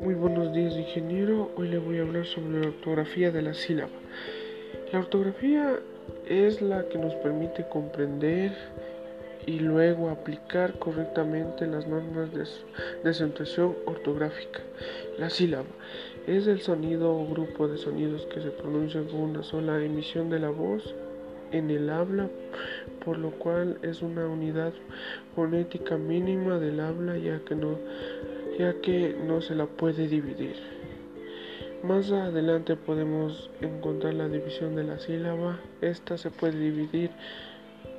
Muy buenos días, ingeniero. Hoy le voy a hablar sobre la ortografía de la sílaba. La ortografía es la que nos permite comprender y luego aplicar correctamente las normas de, de ortográfica. La sílaba es el sonido o grupo de sonidos que se pronuncian con una sola emisión de la voz en el habla, por lo cual es una unidad fonética mínima del habla ya que no, ya que no se la puede dividir. Más adelante podemos encontrar la división de la sílaba. Esta se puede dividir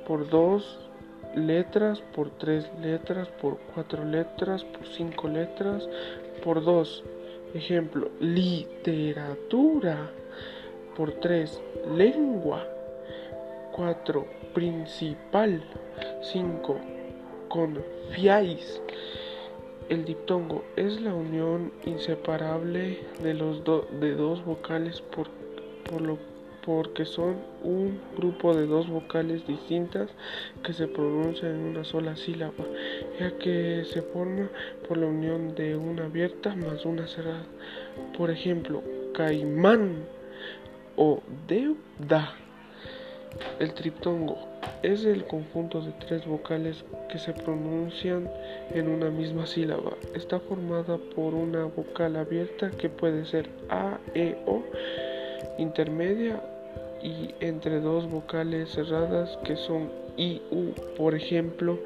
por dos letras, por tres letras, por cuatro letras, por cinco letras, por dos. Ejemplo, literatura. Por tres, lengua. 4. Principal. 5. Confiáis. El diptongo es la unión inseparable de, los de dos vocales por, por lo, porque son un grupo de dos vocales distintas que se pronuncian en una sola sílaba, ya que se forma por la unión de una abierta más una cerrada. Por ejemplo, caimán o deuda. El triptongo es el conjunto de tres vocales que se pronuncian en una misma sílaba. Está formada por una vocal abierta que puede ser A, E, O, intermedia y entre dos vocales cerradas que son I, U. Por ejemplo,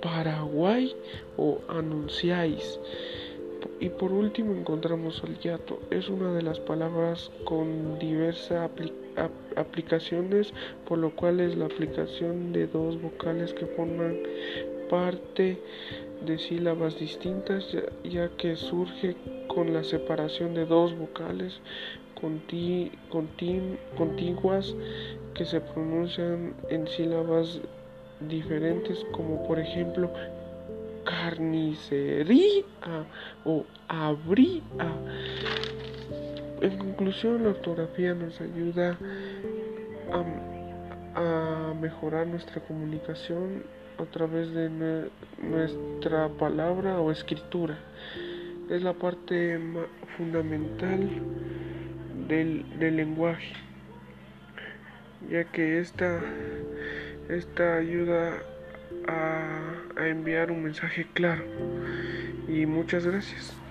Paraguay o anunciáis. Y por último encontramos el yato. Es una de las palabras con diversas aplicaciones, por lo cual es la aplicación de dos vocales que forman parte de sílabas distintas, ya, que surge con la separación de dos vocales contiguas que se pronuncian en sílabas diferentes, como por ejemplo carnicería o habría. En conclusión, la ortografía nos ayuda a, mejorar nuestra comunicación a través de nuestra palabra o escritura. Es la parte fundamental del, del lenguaje, ya que esta, esta ayuda a, enviar un mensaje claro. Y muchas gracias.